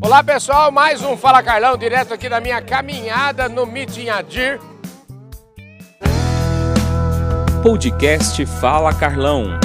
Olá pessoal, mais um Fala Carlão, direto aqui da minha caminhada no Meeting Adir. Podcast Fala Carlão.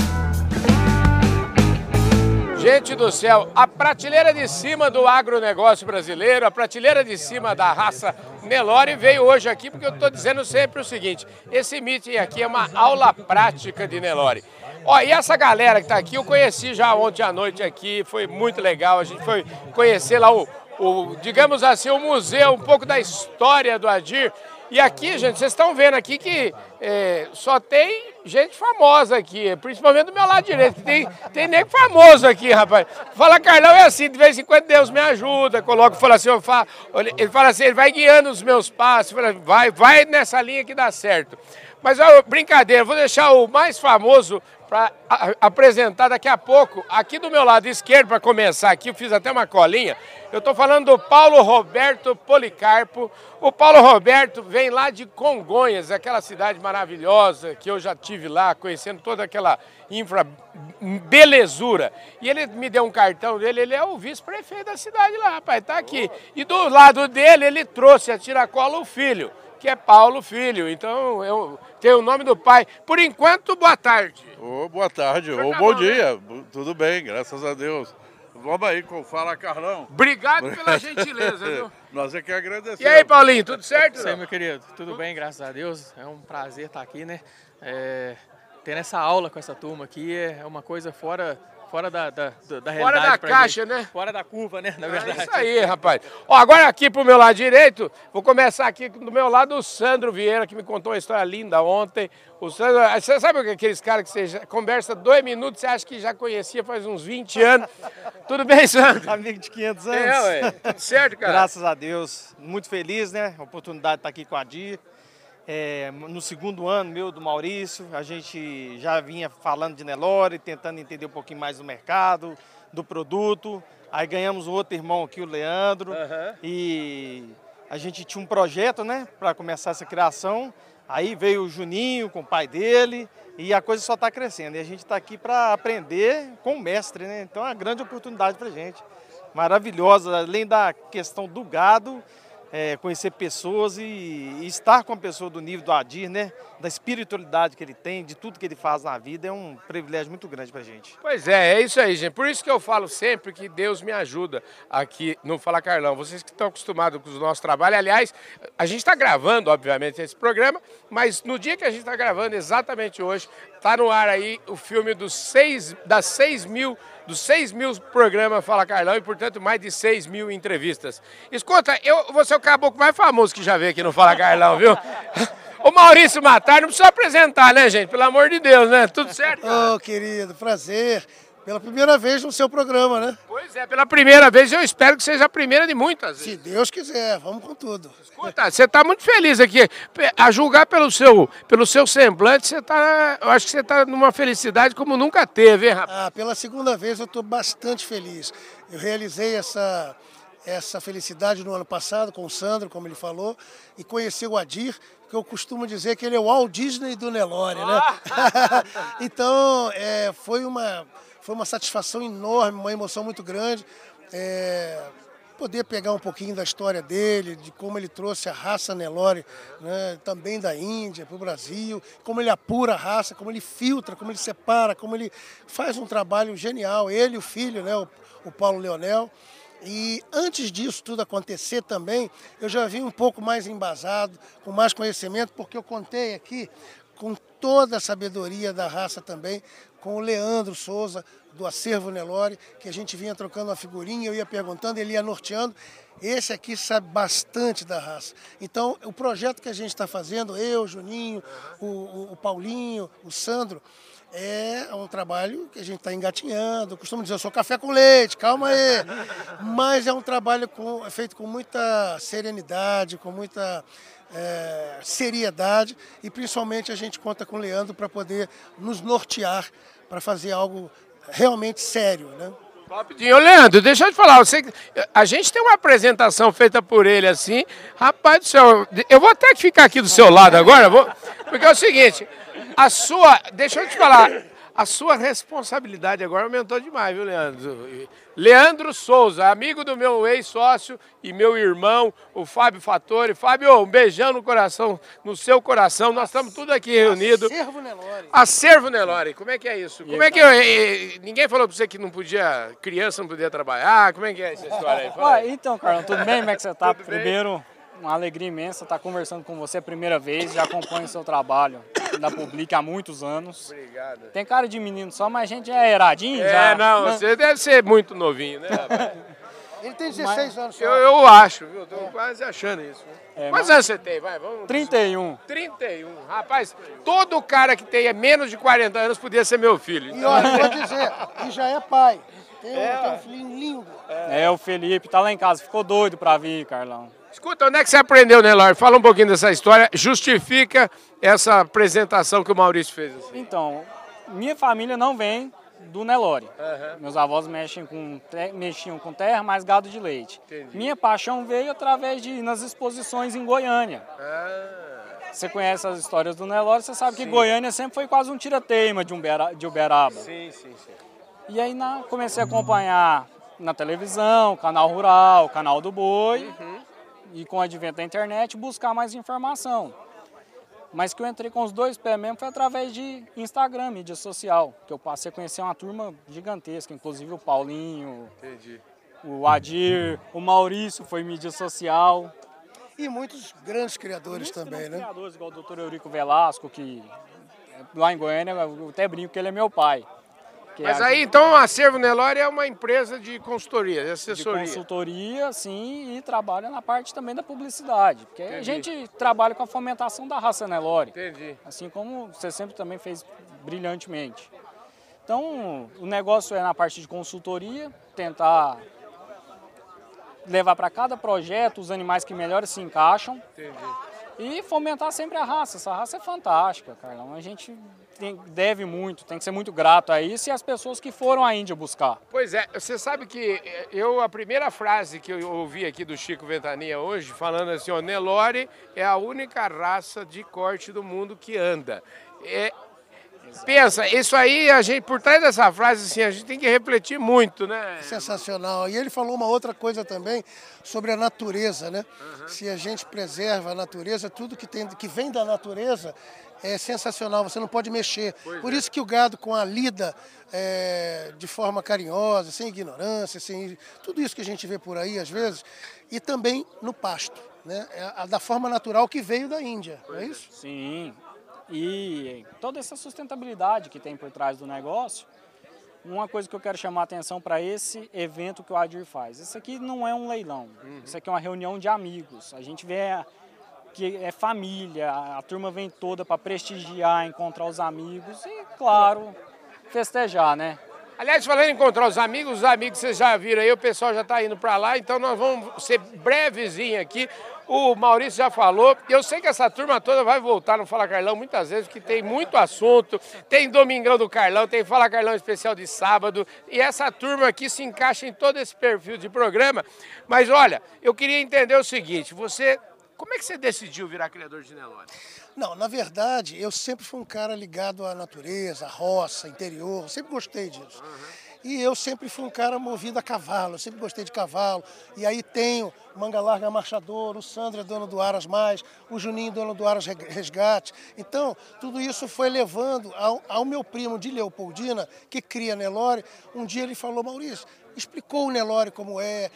Gente do céu, a prateleira de cima do agronegócio brasileiro, a prateleira de cima da raça Nelore veio hoje aqui porque eu estou dizendo sempre o seguinte, esse meeting aqui é uma aula prática de Nelore. Ó, e essa galera que está aqui, eu conheci já ontem à noite aqui, foi muito legal. A gente foi conhecer lá o, o digamos assim, o museu, um pouco da história do Adir. E aqui, gente, vocês estão vendo aqui que é, só tem gente famosa aqui, principalmente do meu lado direito. Tem, tem nego famoso aqui, rapaz. Fala, Carlão, é assim, de vez em quando Deus me ajuda, coloca, fala assim, falo, ele fala assim, ele vai guiando os meus passos, fala, vai, vai nessa linha que dá certo. Mas, ó, brincadeira, vou deixar o mais famoso para apresentar daqui a pouco. Aqui do meu lado esquerdo, para começar aqui, eu fiz até uma colinha. Eu estou falando do Paulo Roberto Policarpo. O Paulo Roberto vem lá de Congonhas, aquela cidade maravilhosa que eu já tive lá, conhecendo toda aquela infra belezura. E ele me deu um cartão dele, ele é o vice-prefeito da cidade lá, rapaz, tá aqui. E do lado dele, ele trouxe a tiracola o filho que é Paulo Filho. Então eu tenho o nome do pai. Por enquanto, boa tarde. Oh, boa tarde, ou oh, bom dia. Né? Tudo bem, graças a Deus. Vamos aí com Fala Carlão. Obrigado pela gentileza, viu? Nós é que agradecemos. E aí, Paulinho, tudo certo? Sim, meu querido, tudo bem, graças a Deus. É um prazer estar aqui, né? É, ter essa aula com essa turma aqui é uma coisa fora fora da, da, da realidade. Fora da caixa, gente. né? Fora da curva, né? Na verdade. É isso aí, rapaz. Ó, agora aqui pro meu lado direito, vou começar aqui do meu lado o Sandro Vieira, que me contou uma história linda ontem. O Sandro, você sabe aqueles caras que você conversa dois minutos, você acha que já conhecia faz uns 20 anos. Tudo bem, Sandro? Amigo de 500 anos. É, ué. Tudo certo, cara? Graças a Deus. Muito feliz, né? A oportunidade de estar aqui com a Dir. É, no segundo ano meu do Maurício, a gente já vinha falando de Nelore, tentando entender um pouquinho mais do mercado, do produto. Aí ganhamos um outro irmão aqui, o Leandro, uhum. e a gente tinha um projeto, né, para começar essa criação. Aí veio o Juninho com o pai dele e a coisa só está crescendo. E a gente está aqui para aprender com o mestre, né? Então é uma grande oportunidade para a gente. Maravilhosa, além da questão do gado, é, conhecer pessoas e, e, estar com a pessoa do nível do Adir, né? Da espiritualidade que ele tem, de tudo que ele faz na vida, é um privilégio muito grande pra gente. Pois é, é isso aí, gente. Por isso que eu falo sempre que Deus me ajuda aqui no Fala Carlão. Vocês que estão acostumados com o nosso trabalho, aliás, a gente está gravando, obviamente, esse programa, mas no dia que a gente está gravando, exatamente hoje, está no ar aí o filme dos seis, das 6 mil dos 6 mil programas Fala Carlão e, portanto, mais de 6 mil entrevistas. Escuta, eu vou ser o caboclo mais famoso que já veio aqui no Fala Carlão, viu? O Maurício Matar, não precisa apresentar, né, gente? Pelo amor de Deus, né? Tudo certo? Ô, oh, querido, prazer. Pela primeira vez no seu programa, né? Pois é, pela primeira vez. Eu espero que seja a primeira de muitas vezes. Se Deus quiser, vamos com tudo. Escuta, você está muito feliz aqui. A julgar pelo seu, pelo seu semblante, você está. Eu acho que você está numa felicidade como nunca teve, hein, rapaz? Ah, pela segunda vez eu estou bastante feliz. Eu realizei essa, essa felicidade no ano passado com o Sandro, como ele falou, e conheci o Adir, que eu costumo dizer que ele é o Walt Disney do Nelore, né? Ah! então, é, foi uma foi uma satisfação enorme, uma emoção muito grande. É, poder pegar um pouquinho da história dele, de como ele trouxe a raça Nelore né, também da Índia para o Brasil, como ele apura a raça, como ele filtra, como ele separa, como ele faz um trabalho genial. Ele o filho, né, o, o Paulo Leonel. E antes disso tudo acontecer também, eu já vim um pouco mais embasado, com mais conhecimento, porque eu contei aqui com toda a sabedoria da raça também, com o Leandro Souza, do Acervo Nelore, que a gente vinha trocando uma figurinha, eu ia perguntando, ele ia norteando. Esse aqui sabe bastante da raça. Então, o projeto que a gente está fazendo, eu, Juninho, o, o, o, Paulinho, o Sandro, é um trabalho que a gente está engatinhando. Eu costumo dizer, eu sou café com leite, calma aí. Mas é um trabalho com, é feito com muita serenidade, com muita é, seriedade e principalmente a gente conta com o Leandro para poder nos nortear para fazer algo realmente sério, né? Rapidinho, Leandro, deixa eu te falar, você, a gente tem uma apresentação feita por ele assim, rapaz do céu, eu vou até ficar aqui do seu lado agora, vou, porque é o seguinte, a sua, deixa eu te falar, A sua responsabilidade agora aumentou demais, viu, Leandro? Leandro Souza, amigo do meu ex-sócio e meu irmão, o Fábio Fattori. Fábio, um beijão no coração, no seu coração. Nós estamos tudo aqui reunidos. Acervo Nelore. Acervo Nelore, como é que é isso? Como é que eu, ninguém falou para você que não podia, criança não podia trabalhar? Como é que é essa história aí? Fala aí. Ué, então, Carlão, tudo bem? Como é que você tá? Tudo bem? Primeiro, uma alegria imensa estar conversando com você a primeira vez. Já acompanho o seu trabalho da Public há muitos anos. Obrigado. Tem cara de menino só, mas a gente é eradinho É, já. não, você deve ser muito novinho, né, rapaz? Ele tem 16 anos só. Eu, eu acho, viu? Tô quase achando isso. É, Quantos anos você tem? Vai, vamos. 31. 31. Rapaz, todo cara que tenha menos de 40 anos podia ser meu filho. E olha, vou dizer, e já é pai. Tem, um- tem um filhinho lindo. É, o Felipe tá lá em casa. Ficou doido pra vir, Carlão. Escuta, onde é que você aprendeu, Nelor? Fala um pouquinho dessa história. Justifica essa apresentação que o Maurício fez. assim. Então, minha família não vem do Nelore. Meus avós mexem com, mexiam com terra, mais gado de leite. Entendi. Minha paixão veio através de ir nas exposições em Goiânia. Ah, Você conhece as histórias do Nelore, você sabe que Goiânia sempre foi quase um tirateima de, Umbera, de Uberaba. sim, sim, sim. E aí na, comecei a acompanhar na televisão, canal rural, canal do boi, e com o advento da internet buscar mais informação. Mas que eu entrei com os dois pés mesmo foi através de Instagram, mídia social, que eu passei a conhecer uma turma gigantesca, inclusive o Paulinho, Entendi. o Adir, o Maurício foi mídia social. E muitos grandes criadores Muitos também, grandes né? criadores, igual o Dr. Eurico Velasco, que é, lá em Goiânia, eu até brinco que ele é meu pai. Que Mas a- aí, então, o Acervo Nelore é uma empresa de consultoria, de de assessoria. consultoria, sim, e trabalha na parte também da publicidade. Porque a gente trabalha com a fomentação da raça Nelore, Entendi. assim como você sempre também fez brilhantemente. Então, o negócio é na parte de consultoria, tentar levar para cada projeto os animais que melhor se encaixam Entendi. E fomentar sempre a raça. Essa raça é fantástica, Carlão. A gente tem- deve muito, tem que ser muito grato a isso e as pessoas que foram à Índia buscar. Pois é, você sabe que eh, eu, a primeira frase que eu ouvi aqui do Chico Ventania hoje, falando assim, ó, Nelore é a única raça de corte do mundo que anda. É, pensa, isso aí, a gente, por trás dessa frase, assim, a gente tem que refletir muito, né? Sensacional. E ele falou uma outra coisa também sobre a natureza, né? Se a gente preserva a natureza, tudo que, tem, que vem da natureza é sensacional, você não pode mexer. Por isso que o gado com a lida é, de forma carinhosa, sem ignorância, sem tudo isso que a gente vê por aí às vezes, e também no pasto, né? É da forma natural que veio da Índia, não é isso? Sim, e toda essa sustentabilidade que tem por trás do negócio, uma coisa que eu quero chamar a atenção para esse evento que o Adir faz. Isso aqui não é um leilão, isso aqui é uma reunião de amigos. A gente vê que é família, a turma vem toda para prestigiar, encontrar os amigos e, claro, festejar, né? Aliás, falando em encontrar os amigos, os amigos vocês já viram aí, o pessoal já está indo para lá, então nós vamos ser brevezinho aqui. O Maurício já falou, eu sei que essa turma toda vai voltar no Fala Carlão muitas vezes, porque tem muito assunto, tem Domingão do Carlão, tem Fala Carlão especial de sábado, e essa turma aqui se encaixa em todo esse perfil de programa. Mas olha, eu queria entender o seguinte, você, como é que você decidiu virar criador de Nelore? Não, na verdade, eu sempre fui um cara ligado à natureza, à roça, interior, sempre gostei disso. E eu sempre fui um cara movido a cavalo, eu sempre gostei de cavalo. E aí tenho Manga Larga Marchador, o Sandro é dono do Aras Mais, o Juninho dono do Aras Resgate. Então, tudo isso foi levando ao, ao meu primo de Leopoldina, que cria Nelore. Um dia ele falou, Maurício, explicou o Nelore como é,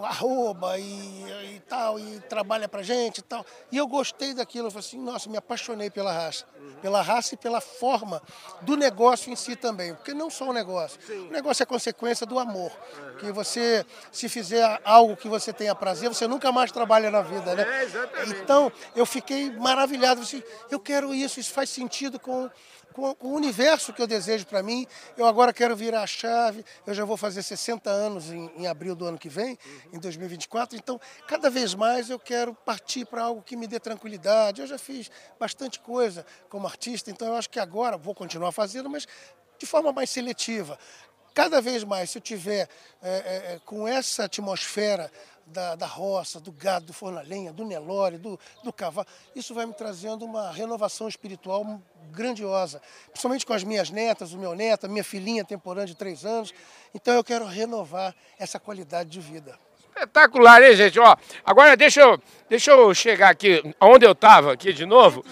o arroba e, e tal, e trabalha pra gente e tal. E eu gostei daquilo, eu falei assim, nossa, me apaixonei pela raça. Pela raça e pela forma do negócio em si também. Porque não só o negócio. O negócio é consequência do amor. Que você, se fizer algo que você tenha prazer, você nunca mais trabalha na vida, né? É, exatamente. Então, eu fiquei maravilhado. Assim, eu quero isso, isso faz sentido com, com o universo que eu desejo para mim. Eu agora quero virar a chave. Eu já vou fazer 60 anos em, em abril do ano que vem, em 2024. Então, cada vez mais eu quero partir para algo que me dê tranquilidade. Eu já fiz bastante coisa como artista, então eu acho que agora vou continuar fazendo, mas de forma mais seletiva. Cada vez mais, se eu tiver é, é, com essa atmosfera da, da roça, do gado, do forno a lenha, do Nelore, do, do cavalo. Isso vai me trazendo uma renovação espiritual grandiosa, principalmente com as minhas netas, o meu neto, a minha filhinha temporânea de três anos. Então eu quero renovar essa qualidade de vida. Espetacular, hein, gente? Ó, agora deixa eu, deixa eu chegar aqui, onde eu estava aqui de novo.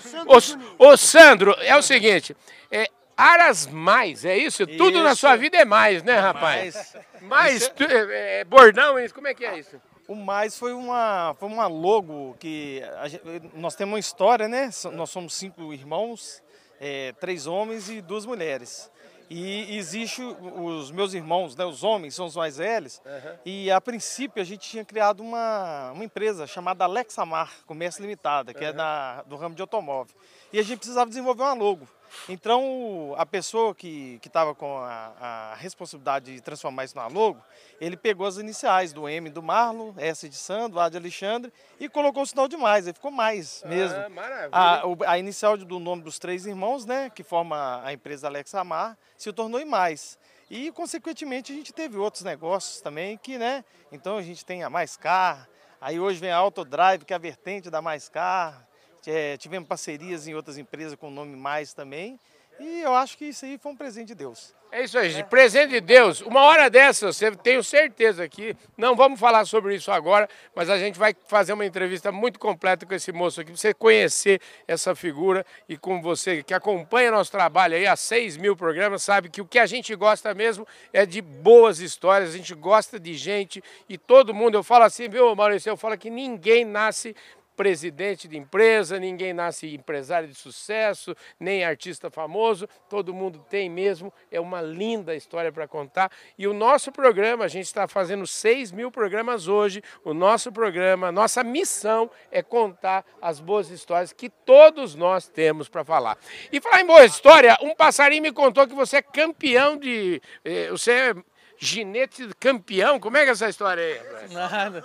O, o Sandro, é o seguinte, é, Aras mais, é isso? Tudo na sua vida é mais, né, rapaz? Mais, tu- é, é, bordão, isso, como é que é isso? O mais foi uma, foi uma logo que a gen- nós temos uma história, né? Nós somos cinco irmãos, é, três homens e duas mulheres. E existe os meus irmãos, né, os homens, são os mais velhos. E a princípio a gente tinha criado uma, uma empresa chamada Alexamar Comércio Limitada, que é da, do ramo de automóvel. E a gente precisava desenvolver uma logo. Então, a pessoa que estava com a, a responsabilidade de transformar isso na logo, ele pegou as iniciais do M do Marlon, S de Sandro, A de Alexandre e colocou o sinal de mais, aí ficou mais mesmo. Ah, maravilha. A, o- a inicial do nome dos três irmãos, né, que forma a empresa Alex Amar, se tornou em mais. E, consequentemente, a gente teve outros negócios também que, né, então a gente tem a Mais Car, aí hoje vem a Autodrive, que é a vertente da Mais Car, é, tivemos parcerias em outras empresas com o nome Mais também, e eu acho que isso aí foi um presente de Deus. É isso aí, gente. Presente de Deus. Uma hora dessa, você tenho certeza que não vamos falar sobre isso agora, mas a gente vai fazer uma entrevista muito completa com esse moço aqui, para você conhecer essa figura e com você que acompanha nosso trabalho aí há 6 mil programas, sabe que o que a gente gosta mesmo é de boas histórias, a gente gosta de gente e todo mundo, eu falo assim, viu, Maurício, eu falo que ninguém nasce presidente de empresa, ninguém nasce empresário de sucesso, nem artista famoso, todo mundo tem mesmo, é uma linda história para contar. E o nosso programa, a gente está fazendo 6 mil programas hoje, o nosso programa, nossa missão é contar as boas histórias que todos nós temos para falar. E falar em boa história, um passarinho me contou que você é campeão de. eh, Você é ginete campeão, como é que é essa história aí? Nada.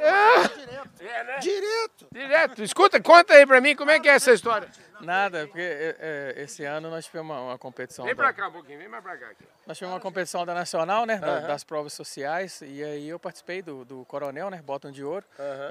Mangalá, direto. É, né? Direto. Direto. Escuta, conta aí pra mim como é que é essa história. Nada, porque é, é, esse ano nós tivemos uma, uma competição. Vem da- pra cá um pouquinho, vem mais pra cá. Aqui. Nós tivemos uma competição da Nacional, né? da- das provas sociais. E aí eu participei do, do Coronel, né? Bottom de Ouro.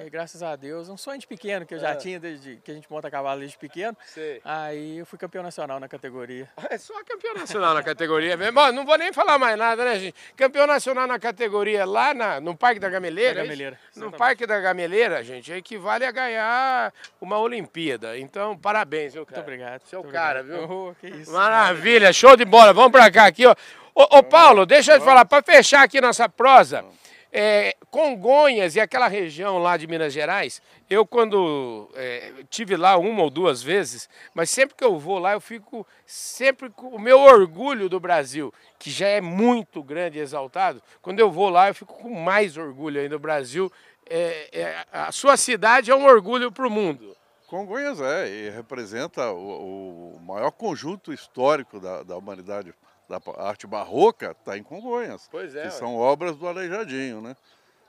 E graças a Deus, um sonho de pequeno que eu já tinha desde que a gente monta cavalo desde pequeno. Sei. Aí eu fui campeão nacional na categoria. É só campeão nacional na categoria mesmo. Ó, não vou nem falar mais nada, né, gente? Campeão nacional na categoria lá na, no Parque da Gameleira. Da é? Gameleira, No exatamente. Parque da Gameleira, gente, equivale a ganhar uma Olimpíada. Então, parabéns, cara? Muito obrigado. Seu muito cara, obrigado. viu? Oh, que isso. Maravilha, show de bola. Vamos pra cá aqui, ó. Ô, ô, Paulo, deixa eu te falar, para fechar aqui nossa prosa, é, Congonhas e aquela região lá de Minas Gerais, eu quando é, tive lá uma ou duas vezes, mas sempre que eu vou lá eu fico sempre com o meu orgulho do Brasil, que já é muito grande e exaltado. Quando eu vou lá eu fico com mais orgulho ainda do Brasil. É, é, a sua cidade é um orgulho para o mundo. Congonhas é, e representa o, o maior conjunto histórico da, da humanidade, da arte barroca, está em Congonhas. Pois é, Que são obras do Aleijadinho, né?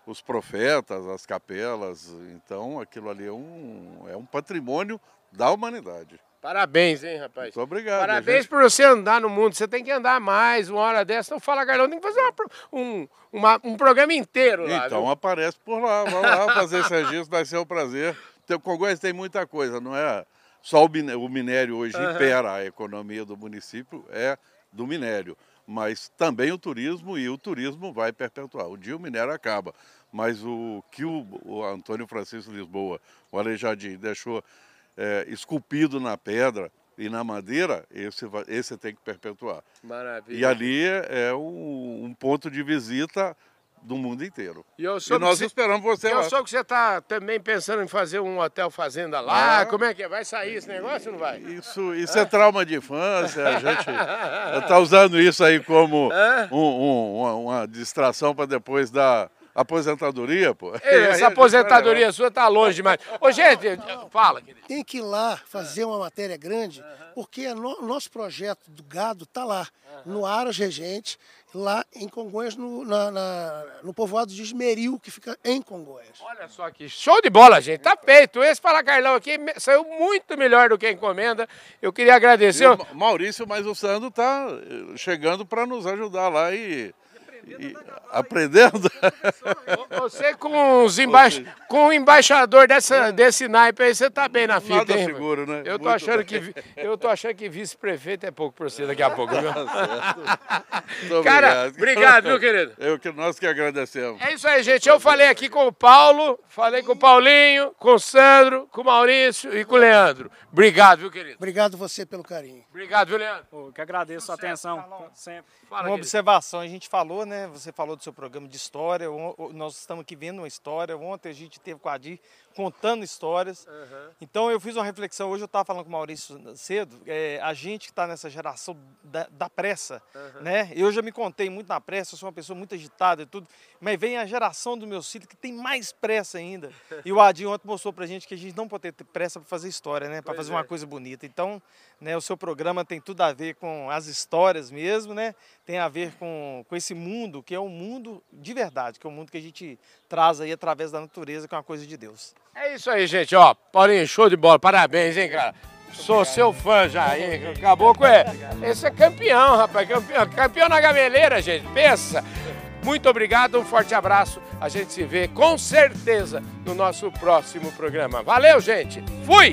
Os profetas, as capelas, então aquilo ali é um, é um patrimônio da humanidade. Parabéns, hein, rapaz? Muito obrigado. Parabéns gente. por você andar no mundo. Você tem que andar mais uma hora dessa. Não fala, Carlão, tem que fazer uma um, uma- um programa inteiro lá. Então viu? aparece por lá, vamos lá fazer esse registro, vai ser um prazer. Então, Congonhas tem muita coisa, não é só o miné- o minério hoje impera a economia do município, é do minério, mas também o turismo e o turismo vai perpetuar. Um dia o minério acaba, mas o que o, o Antônio Francisco Lisboa, o Aleijadinho, deixou é, esculpido na pedra e na madeira, esse, esse tem que perpetuar. Maravilha. E ali é um, um ponto de visita do mundo inteiro. E eu E nós você, esperamos você eu lá. soube que você está também pensando em fazer um hotel fazenda lá. Ah. Como é que é? Vai sair esse negócio ou não vai? Isso, isso é trauma de infância, a gente está usando isso aí como um- um- uma, uma distração para depois da aposentadoria, pô. Ei, essa aposentadoria sua tá longe demais. Ô, gente, fala, querido. Tem que ir lá fazer uma matéria grande, porque o no, nosso projeto do gado está lá, no Aras Regente, lá em Congonhas, no, na- na- no povoado de Esmeril, que fica em Congonhas. Olha só que show de bola, gente. Tá feito. Esse Fala Carlão aqui saiu muito melhor do que a encomenda. Eu queria agradecer. E o Ma- Maurício, mas o Sandro está chegando para nos ajudar lá e E, aprendendo? Você com, os emba com o embaixador dessa, desse naipe aí, você tá bem na fita, Nada hein? seguro, né? Eu tô, Muito achando bem. que, eu tô achando que vice-prefeito é pouco pra você daqui a pouco, viu? Muito Cara, obrigado, viu, querido? Eu que nós que agradecemos. É isso aí, gente. Eu falei aqui com o Paulo, falei com o Paulinho, com o Sandro, com o Maurício e com o Leandro. Obrigado, viu, querido? Obrigado você pelo carinho. Obrigado, viu, Leandro? Eu que agradeço a atenção, sempre. Fala, Uma querido. observação, a gente falou, né? Você falou do seu programa de história. Nós estamos aqui vendo uma história. Ontem a gente teve com a Adir contando histórias. Então eu fiz uma reflexão. Hoje eu estava falando com o Maurício cedo. é, a gente que está nessa geração da, da pressa, né? Eu já me contei muito na pressa. Eu sou uma pessoa muito agitada e tudo. Mas vem a geração do meu filho que tem mais pressa ainda. E o Adir ontem mostrou pra gente que a gente não pode ter pressa para fazer história, né? Para fazer uma coisa bonita. Então, né? O seu programa tem tudo a ver com as histórias mesmo, né? Tem a ver com, com esse mundo que é um mundo de verdade, que é um mundo que a gente traz aí através da natureza, que é uma coisa de Deus. É isso aí, gente. Ó, Paulinho, show de bola. Parabéns, hein, cara. Sou seu fã já, hein? Acabou com ele. Esse é campeão, rapaz. Campeão, campeão na gameleira, gente. Pensa. Muito obrigado, um forte abraço. A gente se vê com certeza no nosso próximo programa. Valeu, gente. Fui!